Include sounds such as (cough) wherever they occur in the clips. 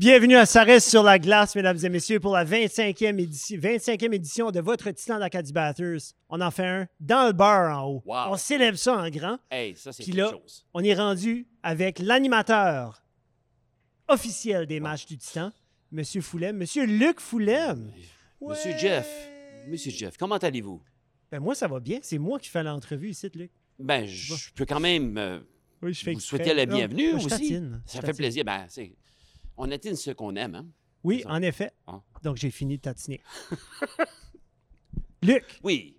Bienvenue à reste sur la glace, mesdames et messieurs, pour la 25e, édition, 25e édition de votre Titan d'Acadie Batters. On en fait un dans le bar en haut. Wow. On célèbre ça en grand. Hey, ça, c'est Puis là, chose. on est rendu avec l'animateur officiel des matchs du Titan, Monsieur Foulem, Monsieur Luc Foulem. Monsieur Ouais. Jeff, Monsieur Jeff, comment allez-vous? Ben moi, ça va bien. C'est moi qui fais l'entrevue ici, Luc. Ben, je peux quand même euh, Oui, je fais vous souhaiter la Non, bienvenue moi, je aussi. tatine, je Ça fait tatine. plaisir. Ben, c'est- on atteint ce qu'on aime, hein? Oui, en effet. Ah. Donc, j'ai fini de tatiner. (laughs) Luc, Oui.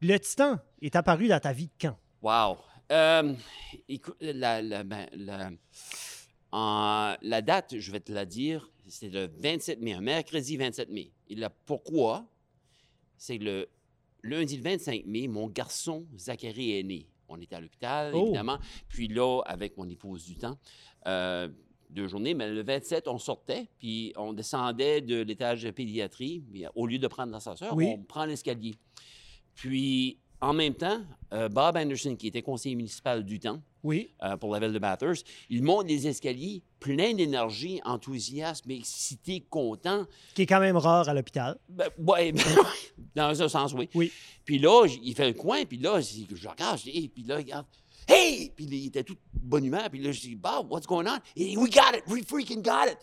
le Titan est apparu dans ta vie quand? Wow. Euh, écoute, la, la- ben, la- en- la date, je vais te la dire, c'est le 27 mai, un mercredi 27 mai. Et là, pourquoi? C'est le lundi le 25 mai, mon garçon Zachary est né. On était à l'hôpital, Oh. évidemment. Puis là, avec mon épouse du temps, euh, deux journées, mais le 27, on sortait, puis on descendait de l'étage de pédiatrie. Puis, au lieu de prendre l'ascenseur, Oui. on prend l'escalier. Puis, en même temps, euh, Bob Anderson, qui était conseiller municipal du temps Oui. euh, pour la ville de Bathurst, il monte les escaliers plein d'énergie, enthousiasme, excité, content. Qui est quand même rare à l'hôpital. Ben, ouais, (laughs) ben, dans un sens, oui. Oui. Puis là, il fait le coin, puis là, je regarde, je dis, Hey! puis là, il regarde. Hey! Puis il était tout bonne humeur, puis là, je dis, Bob, what's going on? We got it, we freaking got it.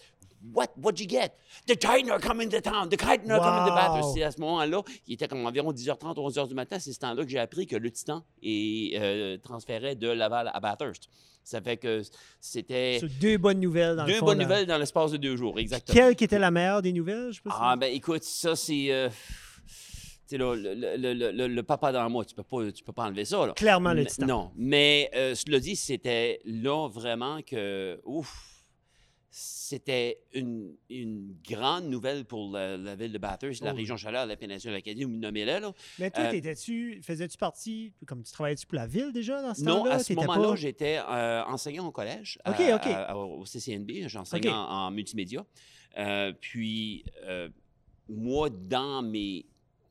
What? What'd you get? The Titan are coming to town. The Titan are coming to Wow. Bathurst. C'est à ce moment-là, il était comme environ 10h30, 11h du matin. C'est ce temps-là que j'ai appris que le Titan est euh, transféré de Laval à Bathurst. Ça fait que c'était deux bonnes nouvelles dans le deux fond, bonnes là. nouvelles dans l'espace de deux jours, exactement. Quelle qui était la meilleure des nouvelles? Je si- Ah, ben écoute, ça, c'est. euh, là, le, le- le- le- papa dans moi, tu peux pas, tu peux pas enlever ça. Là. Clairement le Titan. Non, mais euh, cela dit, c'était là vraiment que. Ouf! C'était une, une grande nouvelle pour la, la ville de Bathurst, la Oh. région chaleur, la péninsule acadienne, vous me nommez-là. Là. Mais toi, euh, t'étais-tu, faisais-tu partie, comme tu travaillais-tu pour la ville déjà dans ce Non, temps-là? à ce moment-là, pas- j'étais euh, enseignant au collège, OK, à- OK. à- au CCNB. J'enseigne OK. en, en multimédia. Euh, puis, euh, moi, dans, mes,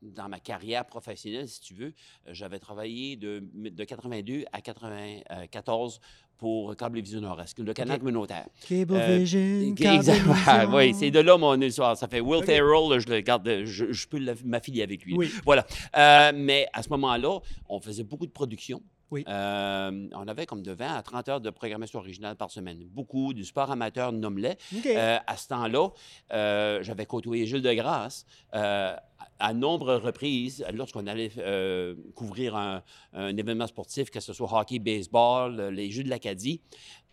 dans ma carrière professionnelle, si tu veux, euh, j'avais travaillé de, de 82 à 94 pour Cablevision Nord-Est, le canal OK. communautaire. Cablevision. Cablevision. (laughs) oui, c'est de là mon histoire. Ça fait Will OK. Ferrell, je le garde, je, je peux m'affilier avec lui. Oui. Voilà. Euh, mais à ce moment-là, on faisait beaucoup de production. Oui. Euh, on avait comme de 20 à 30 heures de programmation originale par semaine. Beaucoup du sport amateur nomme-les. OK. Euh, à ce temps-là, euh, j'avais côtoyé Gilles Degrasse euh, à nombreuses reprises lorsqu'on allait euh, couvrir un, un événement sportif, que ce soit hockey, baseball, euh, les Jeux de l'Acadie.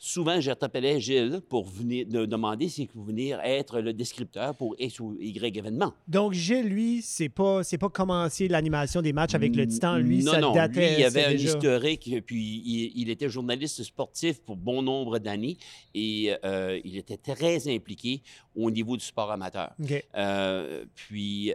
Souvent, j'appelais Gilles pour venir de demander s'il pouvait venir être le descripteur pour X ou Y événement. Donc, Gilles, lui, c'est pas, c'est pas commencé l'animation des matchs avec le Titan. Lui, non, ça non, datait. Lui, il avait un déjà- historique, puis il, il était journaliste sportif pour bon nombre d'années et euh, il était très impliqué au niveau du sport amateur. Euh, puis,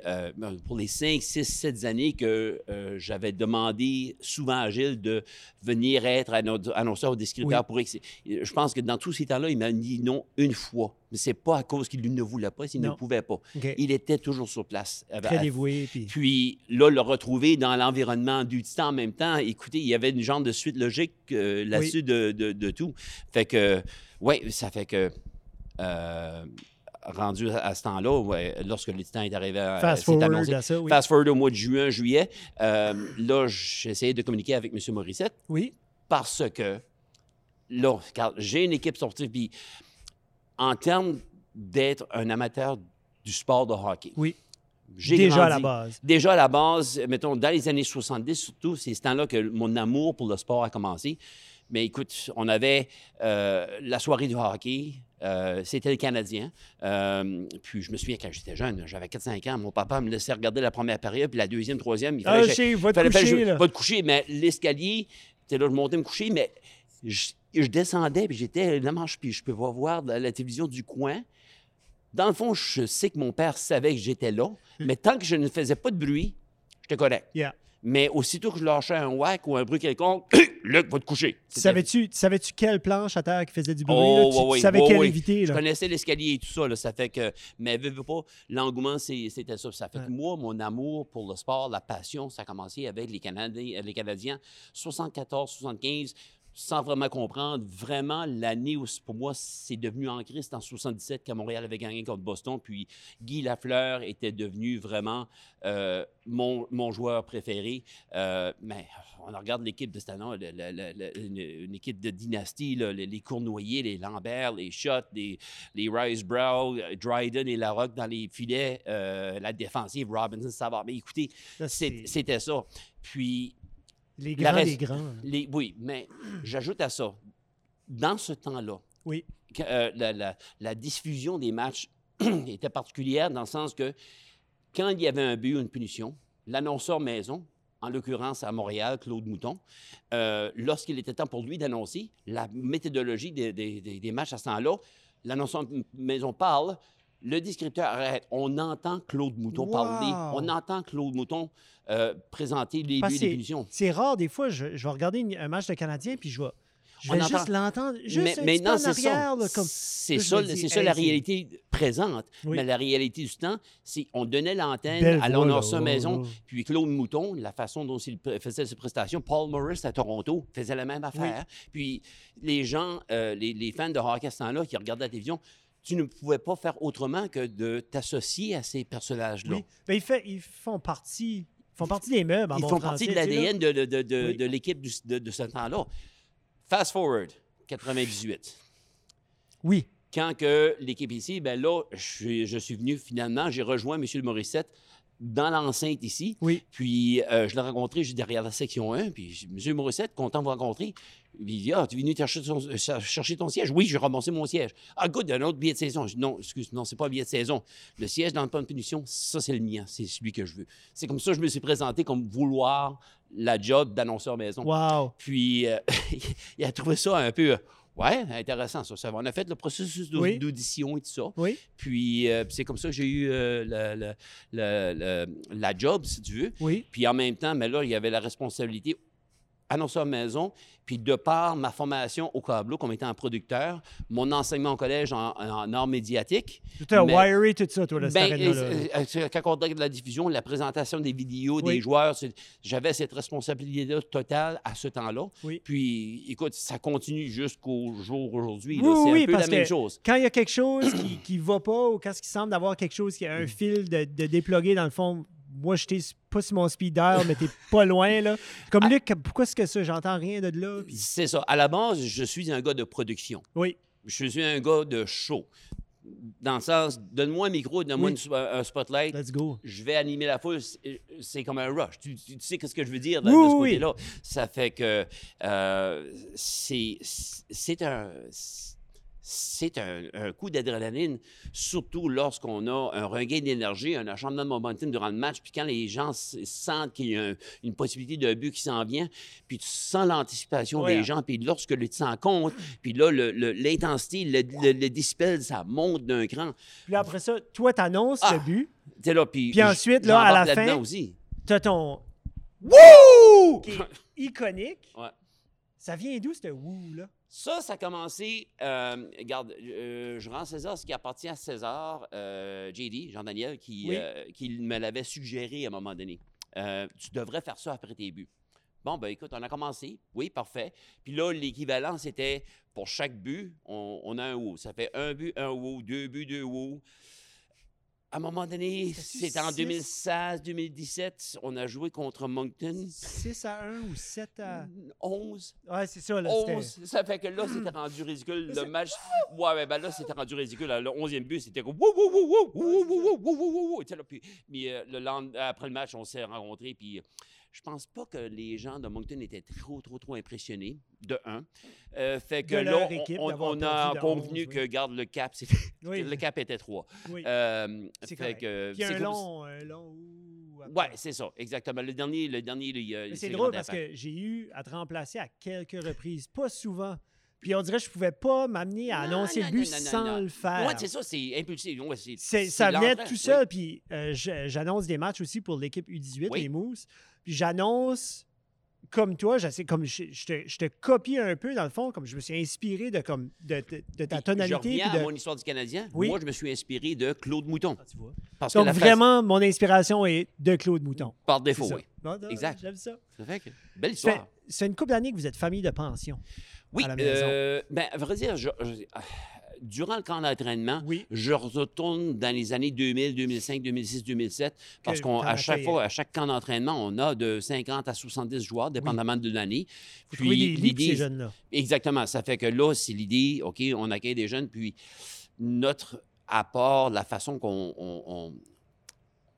pour les 5, 6, 7 années que euh, j'avais demandé souvent à Gilles de venir être anno- annonceur ou descripteur Oui. pour X. Je pense que dans tous ces temps-là, il m'a dit non une fois. Mais c'est pas à cause qu'il ne voulait pas, qu'il ne pouvait pas. Il était toujours sur place. Très dévoué. Puis... puis là, le retrouver dans l'environnement du Titan en même temps, écoutez, il y avait une genre de suite logique euh, là-dessus de, de- de tout. Fait que, oui, ça fait que, euh, rendu à, à ce temps-là, ouais, lorsque le Titan est arrivé, à, Fast forward annoncé, à ça, oui. fast forward au mois de juin, juillet, euh, là, j'ai essayé de communiquer avec M. Morissette Oui. parce que, là, car j'ai une équipe sportive, puis en termes d'être un amateur du sport de hockey, Oui. Déjà à la base. Déjà à la base, mettons, dans les années 70 surtout, c'est ce temps-là que mon amour pour le sport a commencé. Mais écoute, on avait euh, la soirée du hockey, euh, c'était le Canadien. Euh, puis je me souviens quand j'étais jeune, j'avais 4-5 ans, mon papa me laissait regarder la première période, puis la deuxième, troisième, il Ah, fallait je que sais, va te fallait- coucher, je- là. va te coucher, mais l'escalier, c'était là, je montais me coucher, mais je, je descendais, puis j'étais la manche, puis je peux voir voir la, la télévision du coin. Dans le fond, je sais que mon père savait que j'étais là, mais tant que je ne faisais pas de bruit, j'étais correct. Yeah. Mais aussitôt que je lâchais un whack ou un bruit quelconque, (coughs) Luc, va te coucher. Savais-tu, savais-tu quelle planche à terre qui faisait du bruit? Oh, là? Tu, tu savais quelle éviter? Je Là? connaissais l'escalier et tout ça, là, ça fait que... Mais veux, veux pas, l'engouement, c'était ça. Ça fait Ouais. que moi, mon amour pour le sport, la passion, ça a commencé avec les Canadiens, les Canadiens 74, 75. Sans vraiment comprendre vraiment l'année où, pour moi, c'est devenu ancré. C'était en 77 quand Montréal avait gagné contre Boston. Puis Guy Lafleur était devenu vraiment euh, mon, mon, joueur préféré. Euh, mais on regarde l'équipe de cette année, une, équipe de dynastie, là, les, les, Cournoyers, les Lambert, les Schott, les, les Ricebrough, Dryden et Larocque dans les filets, euh, la défensive, Robinson, Savard. Mais écoutez, c'était ça. Puis les grands, les grands. Hein. Les, oui, mais j'ajoute à ça, dans ce temps-là, oui. Euh, la, la, diffusion des matchs (clears throat) était particulière dans le sens que quand il y avait un but ou une punition, l'annonceur maison, en l'occurrence à Montréal, Claude Mouton, euh, lorsqu'il était temps pour lui d'annoncer la méthodologie des, des, des matchs à ce temps-là, l'annonceur maison parle, le descripteur arrête. On entend Claude Mouton parler. On entend Claude Mouton euh, présenter les et les C'est rare, des fois, je, vais regarder un match de Canadien, puis je vais, je vais juste l'entendre, juste mais, un c'est ça. C'est ça, c'est ça la réalité présente. Mais la réalité du temps, c'est on donnait l'antenne à l'honneur maison, puis Claude Mouton, la façon dont il faisait ses prestations, Paul Morris à Toronto faisait la même affaire. Puis les gens, euh, les, fans de hockey à ce temps-là qui regardaient la télévision, tu ne pouvais pas faire autrement que de t'associer à ces personnages-là. Oui, mais ils, font partie. font partie des meubles. ils font partie de l'ADN de, de, de, l'équipe de, ce temps-là. Fast forward, 98. Oui. Quand que l'équipe ici, ben là, je, je suis venu finalement, j'ai rejoint M. Morissette dans l'enceinte ici. Oui. Puis euh, je l'ai rencontré juste derrière la section 1. Puis M. Morissette, content de vous rencontrer. Il dit Ah, tu es venu chercher ton, euh, chercher ton siège? Oui, j'ai ramassé mon siège. Ah, good, un autre billet de saison. Je dis, non, excuse, non, c'est pas un billet de saison. Le siège dans le plan de punition, ça, c'est le mien. C'est celui que je veux. C'est comme ça que je me suis présenté comme vouloir la job d'annonceur maison. Wow. Puis euh, (laughs) il a trouvé ça un peu. Ouais, intéressant ça. On a fait le processus d'audition et tout ça. Oui. Puis euh, c'est comme ça que j'ai eu la, la, job, si tu veux. Oui. Puis en même temps, mais là, il y avait la responsabilité annonceur maison, puis de par ma formation au câble comme étant un producteur, mon enseignement au collège en, en art médiatique. Tu as wiré tout ça, toi, là, ben, euh, euh, Quand on de la diffusion, la présentation des vidéos des joueurs, j'avais cette respect totale à ce temps-là. Oui. Puis, écoute, ça continue jusqu'au jour aujourd'hui. Oui, c'est un peu la même chose. Quand il y a quelque chose qui ne va pas ou quand il semble d'avoir quelque chose qui a un fil de, de dans le fond moi, j'étais pas sur mon speeder, mais t'es pas loin, là. Comme ah. Luc, pourquoi est-ce que ça? J'entends rien de là. C'est ça. À la base, je suis un gars de production. Oui. Je suis un gars de show. Dans le sens, donne-moi un micro, donne-moi un spotlight. Let's go. Je vais animer la foule. C'est comme un rush. Tu, sais ce que je veux dire de, ce côté-là. Ça fait que euh, c'est un c'est un, coup d'adrénaline, surtout lorsqu'on a un regain d'énergie, un acharnement de momentum durant le match, puis quand les gens sentent qu'il y a une possibilité de but qui s'en vient, puis tu sens l'anticipation des gens, puis lorsque tu t'en compte, puis là, l'intensité, le, le, ça monte d'un cran. Puis après ça, toi, t'annonces le ah! but. là, puis, puis ensuite, là, à la fin, t'as ton « Wouh! » qui est iconique. Ouais. Ça vient d'où, ce « wouh » là? Ça, ça a commencé, euh, regarde, euh, je rends César ce qui appartient à César, euh, JD, Jean-Daniel, qui, qui me l'avait suggéré à un moment donné. tu devrais faire ça après tes buts. Bon, ben écoute, on a commencé. Oui, parfait. Puis là, l'équivalent, c'était pour chaque but, on, a un ou. Ça fait un but, un ou, deux buts, deux ou à un moment donné, c'était en 2016-2017, on a joué contre Moncton. 6 à 1 ou 7 à. 11. Ouais, c'est ça. Là, 11. Ça fait que là, c'était rendu ridicule. Le match. Ouais, ben là, c'était rendu ridicule. Le 11e but, c'était comme. Puis, le après le match, on s'est rencontrés. Puis je pense pas que les gens de Moncton étaient trop, trop, trop impressionnés, de un. Euh, fait que là, on, a convenu que, garde le cap, (laughs) le cap était trois. Oui. Euh, c'est fait que, Puis un long, un long Oui, c'est ça, exactement. Le dernier, le dernier, C'est drôle parce que j'ai eu à te remplacer à quelques reprises, pas souvent. Puis on dirait que je pouvais pas m'amener à annoncer le but sans le faire. Oui, c'est ça, c'est impulsif. ça venait tout seul. Puis euh, j'annonce des matchs aussi pour l'équipe U18, les Mousses. Puis j'annonce comme toi, comme je, je te, je te copie un peu, dans le fond, comme je me suis inspiré de, comme, de, de- de ta tonalité. Je reviens de- à mon histoire du Canadien. Oui. Moi, je me suis inspiré de Claude Mouton. Ah, tu vois. Parce Donc, vraiment, mon inspiration est de Claude Mouton. par défaut, oui. Bon, non, Exact. J'aime ça. Ça fait que, belle histoire. C'est une couple d'années que vous êtes famille de pension. Oui, à la maison. euh, ben, à vrai dire, je- je- ah, durant le camp d'entraînement, Oui. je retourne dans les années 2000, 2005, 2006, 2007, parce qu'à chaque fois, à chaque camp d'entraînement, on a de 50 à 70 joueurs, dépendamment de l'année. Vous trouvez des lits pour ces l'idée- jeunes-là. Exactement. Ça fait que là, c'est l'idée, OK, on accueille des jeunes, puis notre apport, la façon qu'on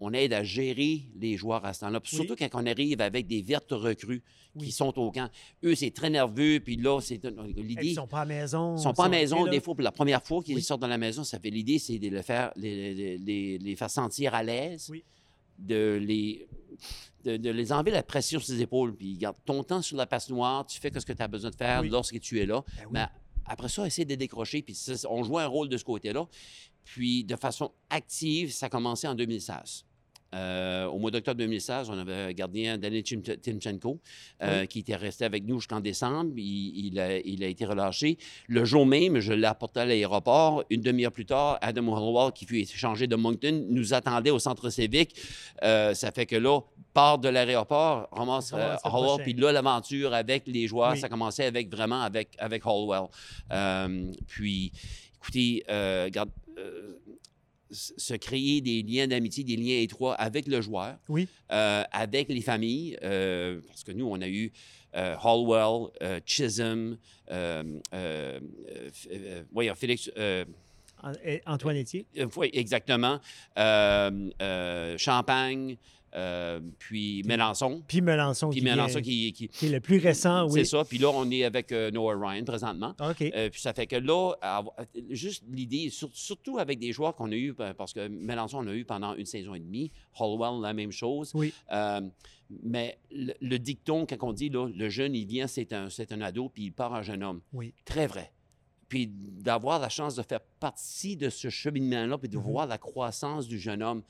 on, aide à gérer les joueurs à ce temps-là. Oui. Surtout quand on arrive avec des vertes recrues Oui. qui sont au camp. Eux, c'est très nerveux, puis là, c'est Ils l'idée. sont pas à la maison. Ils sont pas à la maison, des fois, pour la première fois qu'ils Oui. sortent de la maison, ça fait l'idée, c'est de le faire, les, les- les- les faire sentir à l'aise, de, les, de, de les enlever la pression sur les épaules, puis garde ton temps sur la passe noire, tu fais ce que tu as besoin de faire lorsque tu es là. Ben. Mais après ça, essaie de décrocher, puis on joue un rôle de ce côté-là. Puis de façon active, ça a commencé en 2016. Euh, au mois d'octobre 2016, on avait un gardien, Tim- Timchenko, euh, qui était resté avec nous jusqu'en décembre. Il, il a, il a été relâché. Le jour même, je l'ai apporté à l'aéroport. Une demi-heure plus tard, Adam Hallwell, qui fut échangé de Moncton, nous attendait au centre civique. Euh, ça fait que là, part de l'aéroport, ramasse prochain. puis là, l'aventure avec les joueurs, Oui. ça commençait avec vraiment avec, avec Hallwell. Puis, écoutez, regarde, se créer des liens d'amitié, des liens étroits avec le joueur, Oui. euh, avec les familles, euh, parce que nous, on a eu euh, Hallwell, euh, Chisholm, voyons, Félix, An- Antoine Etier. oui, exactement, Champagne, euh, puis Mélenchon, Puis Melançon. puis qui, Mélenchon qui, qui- qui est le plus récent, oui. c'est ça, puis là, on est avec euh, Noah Ryan présentement. OK. Euh, puis ça fait que là, juste l'idée, sur- surtout avec des joueurs qu'on a eu, parce que Mélenchon, on a eu pendant une saison et demie, Hollowell, la même chose. Oui. Mais le, le dicton, quand on dit, là, le jeune, il vient, c'est un, c'est un ado, puis il part un jeune homme. Oui. Très vrai. Puis d'avoir la chance de faire partie de ce cheminement-là, puis de Mhm. voir la croissance du jeune homme,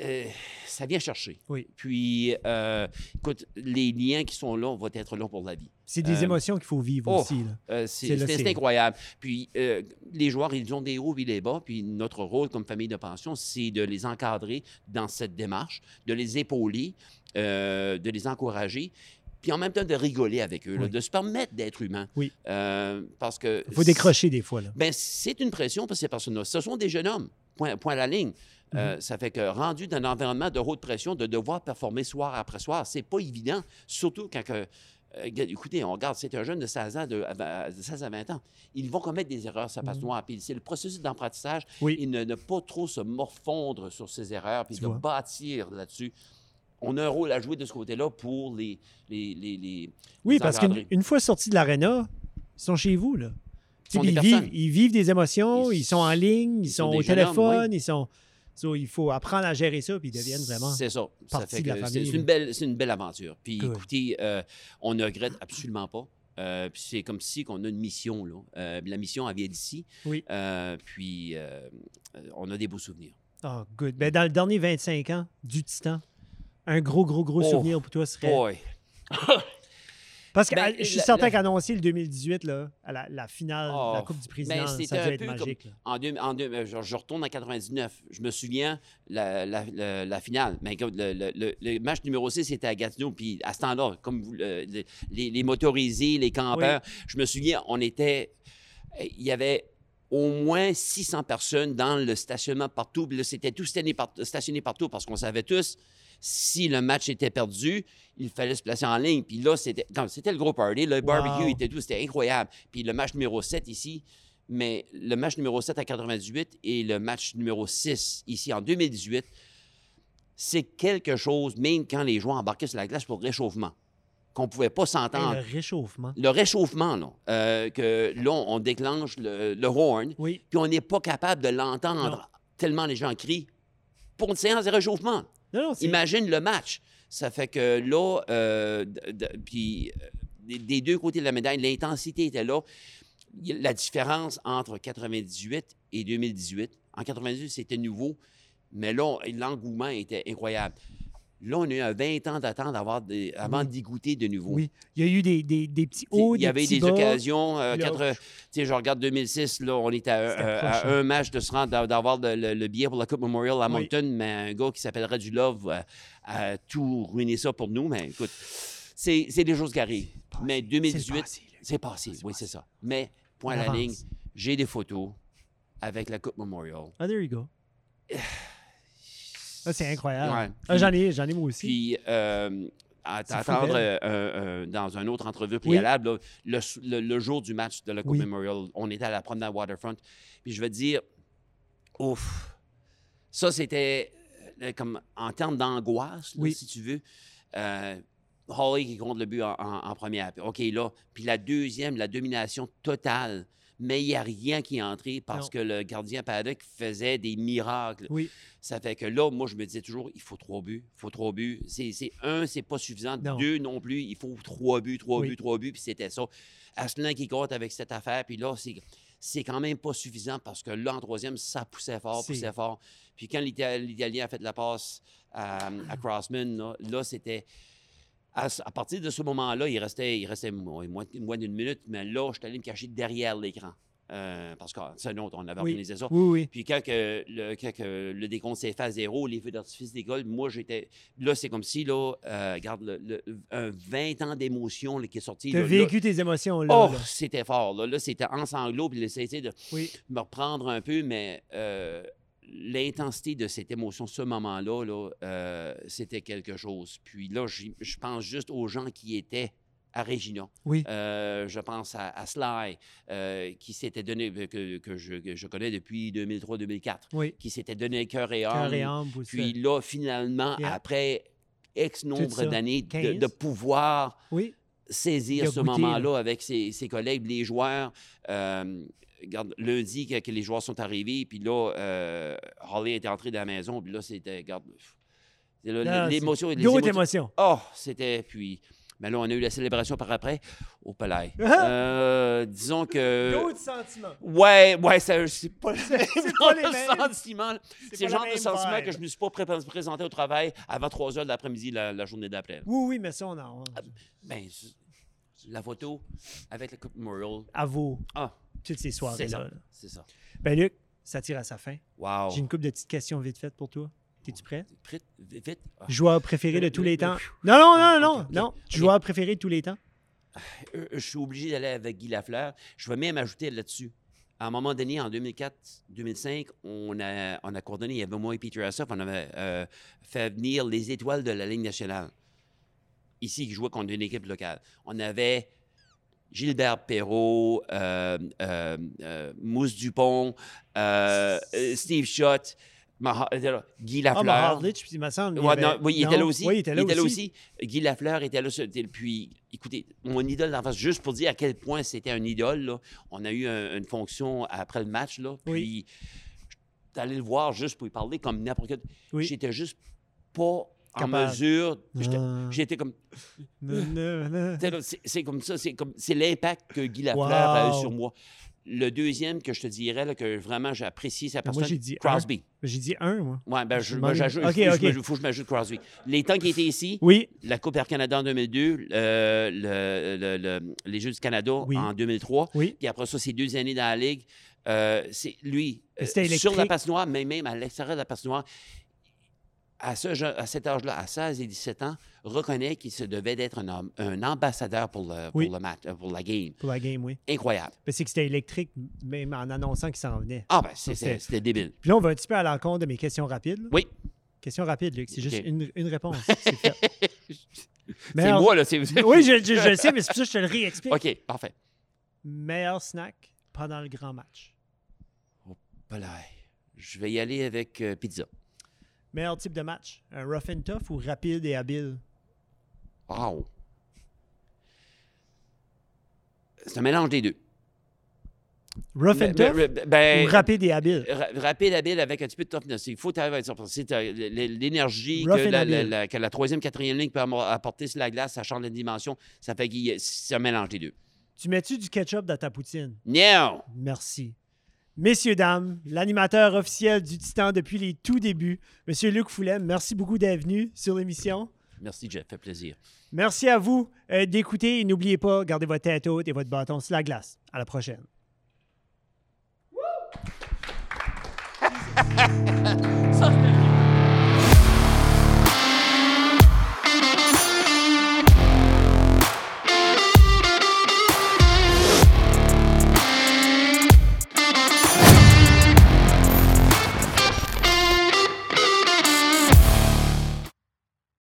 euh, ça vient chercher. Oui. Puis, euh, écoute, les liens qui sont là vont être là pour la vie. C'est des euh, émotions qu'il faut vivre oh, aussi. c'est incroyable. Puis les joueurs, ils ont des hauts et des bas. Puis notre rôle comme famille de pension, c'est de les encadrer dans cette démarche, de les épauler, de les encourager, puis en même temps de rigoler avec eux, là, de se permettre d'être humain. Oui. Euh, parce que Il faut décrocher des fois. Là. ben, c'est une pression pour ces personnes-là. Ce sont des jeunes hommes, point, point à la ligne. Mhm. Euh, ça fait que rendu dans un environnement de haute pression, de devoir performer soir après soir, c'est pas évident, surtout quand que, euh, écoutez, on regarde, c'est un jeune de 16 ans, de, à vingt- de 16 à 20 ans. Ils vont commettre des erreurs, ça passe Mhm. noir. Puis c'est le processus d'apprentissage Oui. et ne, ne pas trop se morfondre sur ses erreurs, puis Tu de vois. bâtir là-dessus. On a un rôle à jouer de ce côté-là pour les, les, les, les- Oui, parce qu'une fois sortis de l'aréna, ils sont chez vous. Là. Ils, vivent, ils vivent des émotions, ils, Ils- sont en ligne, ils, sont, sont au hommes, téléphone, ils sont. So, il faut apprendre à gérer ça, puis ils deviennent vraiment. C'est ça. Ça fait de la famille, C'est une, belle- c'est une belle aventure. Puis écoutez, euh, on ne regrette absolument pas. Euh, puis c'est comme si qu'on a une mission. Là. Euh, la mission, elle vient d'ici. Oui. Puis on a des beaux souvenirs. Ah, good. Ben, dans le dernier 25 ans du Titan, un gros, gros, gros Oh. souvenir pour toi serait. Boy. Parce que Ben, à- je suis la- certain la- qu'annoncer le 2018, là, à la, la finale de la Oh, Coupe du ben, Président, c'était ça un devait être comme- magique. En deux, en deux- euh, je, je retourne en 99. Je me souviens la, finale. Mais le, le- le- le match numéro 6 était à Gatineau. Puis à ce temps-là, comme vous, le- le- les, les motorisés, les campeurs, je me souviens, on était. Il y avait au moins 600 personnes dans le stationnement partout. C'était tout stationné partout parce qu'on savait tous si le match était perdu, il fallait se placer en ligne. Puis là, c'était c'était le gros party. Le barbecue Wow. était tout, c'était incroyable. Puis le match numéro 7 ici, mais le match numéro 7 à 98 et le match numéro 6 ici en 2018, c'est quelque chose, même quand les joueurs embarquaient sur la glace pour le réchauffement, qu'on ne pouvait pas Hey, s'entendre. le réchauffement. Le réchauffement, là, euh, que là, on déclenche le, le horn, Oui. puis on n'est pas capable de l'entendre tellement les gens crient pour une séance de réchauffement. Imagine le match. Ça fait que là, euh, puis euh, des, deux côtés de la médaille, l'intensité était là. La différence entre 98 et 2018, en 98, c'était nouveau, mais là, l'engouement était incroyable. Là, on a eu un 20 ans d'attente avant Oui. d'y goûter de nouveau. Oui. Il y a eu des, des, des petits hauts, il y avait des bas. occasions. euh, quatre- tu sais, je regarde 2006, là, on était à, euh, à un match de se rendre, d'a- d'avoir le, le- le billet pour la Coupe Memorial à Oui. Moncton, mais un gars qui s'appellerait du Love euh, a tout ruiné ça pour nous. Mais écoute, c'est c'est des choses qui arrivent. Mais C'est le 2018, passé, là. c'est passé. C'est Oui, passé. c'est ça. Mais, point à la ligne, j'ai des photos avec la Coupe Memorial. Ah, there you go. Ah, c'est incroyable. Ouais. Ah, j'en ai, j'en ai moi aussi. Puis, euh, à t'attendre belle. euh, euh, euh, dans une autre entrevue préalable, là, le, s- le- le jour du match de la Coupe Oui. Memorial, on était à la promenade Waterfront. Puis je te dire, ouf, ça c'était euh, comme en termes d'angoisse, Oui. si tu veux. Holly qui compte le but en, en- en première. OK, là. Puis la deuxième, la domination totale. Mais il n'y a rien qui est entré parce Non. que le gardien Paddock faisait des miracles. Oui. Ça fait que là, moi, je me disais toujours, il faut trois buts, il faut trois buts. C'est, c'est- un, c'est pas suffisant. Non. Deux non plus, il faut trois buts, trois Oui. buts, trois buts, puis c'était ça. Asselin qui compte avec cette affaire, puis là, c'est, c'est quand même pas suffisant parce que là, en troisième, ça poussait fort, C'est- poussait fort. Puis quand l'Ita- l'Italien a fait la passe à, à Crossman, là, là, c'était... À, partir de ce moment-là, il restait, il restait moins, d'une minute, mais là, je suis allé me cacher derrière l'écran. Euh, parce que c'est un autre, on avait Oui. organisé ça. Oui, oui. Puis quand, que le, quand que le décompte s'est fait à zéro, les feux d'artifice d'école, moi, j'étais. Là, c'est comme si, là, euh, regarde, le, le- un 20 ans d'émotion qui est sorti. Tu as là, vécu tes émotions, là. Oh, c'était fort. Là, là c'était en sanglots, puis j'essayais de Oui. me reprendre un peu, mais euh, l'intensité de cette émotion, ce moment-là, là, euh, c'était quelque chose. Puis là, je pense juste aux gens qui étaient à Regina. Oui. Euh, je pense à, à Sly, euh, qui s'était donné, que, que je, que je connais depuis 2003-2004, Oui. qui s'était donné cœur et âme. Cœur et âme. Puis là, finalement, Yeah. après X nombre d'années, de, 15. de pouvoir Oui. Saisir ce moment-là avec ses, ses collègues, les joueurs. Euh, regarde, lundi, que, que les joueurs sont arrivés, puis là, euh, Holly était entré dans la maison, puis là, c'était, regarde, l'émotion. les D'autres émotions-. Oh, c'était, puis, mais là, on a eu la célébration par après au palais. (laughs) Ah! Euh, disons que... D'autres sentiments. Ouais, ouais, c'est pas les mêmes. C'est le genre de sentiment que je me suis pas pré- présenté au travail avant 3 heures de l'après-midi la, la journée d'après. Oui, oui, mais ça, on en. Ben, c- la photo avec la Coupe Memorial. À vous, Ah, toutes ces c'est soirées-là. C'est ça. Ben, Luc, ça tire à sa fin. Wow. J'ai une couple de petites questions vite faites pour toi. Es-tu prêt? Vite, vite. Ah, Joueur préféré de tous le- les le- temps. Non, non, non, non, non. Joueur préféré de tous les temps. je suis obligé d'aller avec Guy Lafleur. Je vais même ajouter là-dessus. À un moment donné, en 2004-2005, on a, on a coordonné, il y avait moi et Peter Assoff, on avait euh, fait venir les étoiles de la Ligue nationale. Ici, qui jouaient contre une équipe locale. On avait Gilbert Perrault, euh, euh, euh, Mousse Dupont, Steve Schott, euh, Guy Ah, Lafleur. Mahard Litch, puis il me semble. Ouais, avait- non, oui, il était là aussi. Oui, il était là aussi. Guy Lafleur était là. Puis, écoutez, mon idole d'enfance, juste pour dire à quel point c'était un idole, là, on a eu un- une fonction après le match. Là, Oui. puis, j'étais allé le voir juste pour lui parler comme n'importe quel. Oui. J'étais juste pas en Capable. mesure. J'étais, Ah. j'étais comme. (laughs) C'est, comme ça. C'est, comme, c'est l'impact que Guy Lafleur a eu sur moi. Le deuxième que je te dirais, là, que vraiment j'apprécie sa Ben, personne, moi, j'ai dit. Crosby. J'ai dit un, moi. Ouais, ben, je, moi, j'ajoute, Ok, faut, que je me- faut que je m'ajoute Crosby. Les temps qui étaient ici, Oui, la Coupe Air Canada en 2002, euh, le- le- le- les Jeux du Canada Oui. en 2003, oui. puis après ça, c'est deux années dans la Ligue. Euh, c'est lui, euh, sur la électrique. patinoire, mais même à l'extérieur de la patinoire, à, ce, à cet âge-là, à 16 et 17 ans, reconnaît qu'il se devait d'être un, am- un ambassadeur pour le, pour le match, pour la game. Pour la game, oui. Incroyable. C'est que c'était électrique, même en annonçant qu'il s'en venait. Ah ben, c'était- débile. Puis là, on va un petit peu à l'encontre de mes questions rapides. là. Oui. Question rapide, Luc. C'est juste une, une réponse. (laughs) C'est moi, là. (laughs) Oui, je, je- je le sais, mais c'est pour ça que je te le réexplique. OK, parfait. Meilleur snack pendant le grand match. Voilà. Je vais y aller avec euh, pizza. Meilleur type de match? Un rough and tough ou rapide et habile? Wow. C'est un mélange des deux. Rough and tough ben- ben, ou rapide et habile? ra- rapide, habile, avec un petit peu de toughness. Il faut ça. parce que c'est, euh, l'énergie que la, la- habile. la- que la troisième, quatrième ligne peut apporter sur la glace, ça change la dimension. Ça fait que c'est un mélange des deux. Tu mets-tu du ketchup dans ta poutine? Non! Merci. Messieurs, dames, l'animateur officiel du Titan depuis les tout débuts, Monsieur Luc Foulet, merci beaucoup d'être venu sur l'émission. Merci, Jeff. Fait plaisir. Merci à vous euh, d'écouter et n'oubliez pas, gardez votre tête haute et votre bâton sur la glace. À la prochaine. (laughs) C'était